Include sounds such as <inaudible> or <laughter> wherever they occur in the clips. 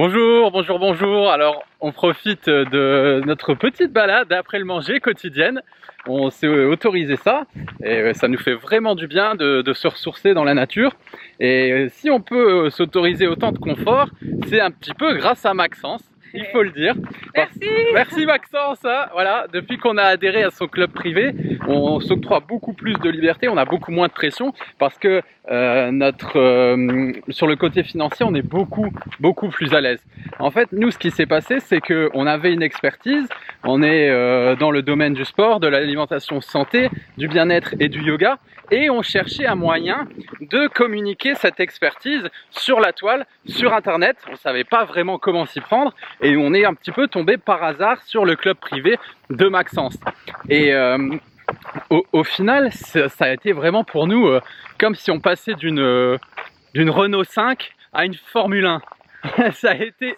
Bonjour, bonjour, bonjour. Alors, on profite de notre petite balade après le manger quotidienne. On s'est autorisé ça et ça nous fait vraiment du bien de, de se ressourcer dans la nature. Et si on peut s'autoriser autant de confort, c'est un petit peu grâce à Maxence il faut le dire. Merci. Merci Maxence. Hein. Voilà, depuis qu'on a adhéré à son club privé, on s'octroie beaucoup plus de liberté, on a beaucoup moins de pression parce que euh, notre euh, sur le côté financier, on est beaucoup beaucoup plus à l'aise. En fait, nous, ce qui s'est passé, c'est que on avait une expertise. On est euh, dans le domaine du sport, de l'alimentation santé, du bien-être et du yoga, et on cherchait un moyen de communiquer cette expertise sur la toile, sur Internet. On savait pas vraiment comment s'y prendre, et on est un petit peu tombé par hasard sur le club privé de Maxence. Et euh, au, au, final, ça a été vraiment pour nous euh, comme si on passait d'une euh, d'une Renault 5 à une Formule 1. <laughs> ça a été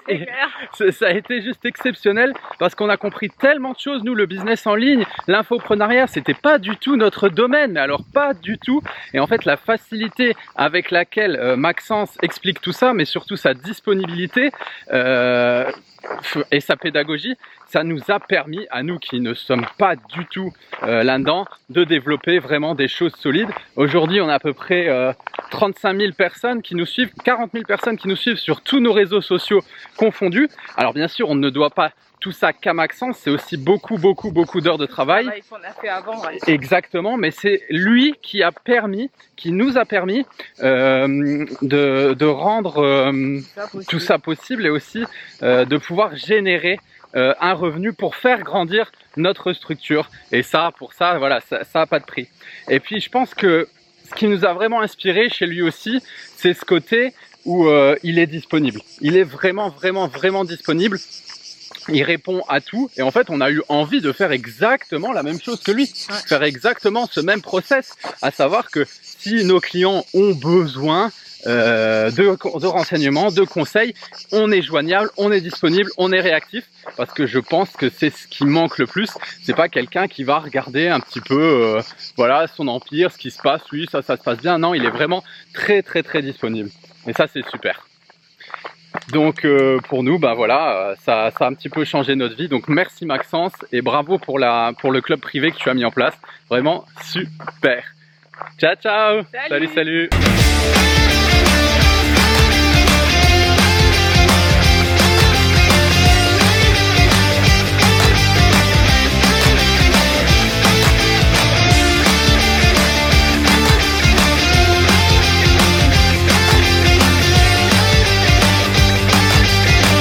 ça a été juste exceptionnel parce qu'on a compris tellement de choses nous le business en ligne l'infoprenariat c'était pas du tout notre domaine mais alors pas du tout et en fait la facilité avec laquelle euh, Maxence explique tout ça mais surtout sa disponibilité euh, et sa pédagogie, ça nous a permis, à nous qui ne sommes pas du tout euh, là-dedans, de développer vraiment des choses solides. Aujourd'hui, on a à peu près euh, 35 000 personnes qui nous suivent, 40 000 personnes qui nous suivent sur tous nos réseaux sociaux confondus. Alors bien sûr, on ne doit pas tout ça qu'à Maxence, c'est aussi beaucoup, beaucoup, beaucoup d'heures de travail. qu'on a fait avant. Ouais. Exactement, mais c'est lui qui a permis, qui nous a permis euh, de, de, rendre euh, ça tout ça possible et aussi euh, de pouvoir générer euh, un revenu pour faire grandir notre structure. Et ça, pour ça, voilà, ça n'a pas de prix. Et puis, je pense que ce qui nous a vraiment inspiré chez lui aussi, c'est ce côté où euh, il est disponible. Il est vraiment, vraiment, vraiment disponible il répond à tout et en fait on a eu envie de faire exactement la même chose que lui, ouais. faire exactement ce même process, à savoir que si nos clients ont besoin euh, de, de, renseignements, de conseils, on est joignable, on est disponible, on est réactif parce que je pense que c'est ce qui manque le plus. C'est pas quelqu'un qui va regarder un petit peu, euh, voilà, son empire, ce qui se passe, oui, ça, ça se passe bien. Non, il est vraiment très, très, très disponible. Et ça, c'est super. Donc euh, pour nous, bah voilà, ça, ça, a un petit peu changé notre vie. Donc merci Maxence et bravo pour, la, pour le club privé que tu as mis en place. Vraiment super. Ciao ciao. salut. salut. salut.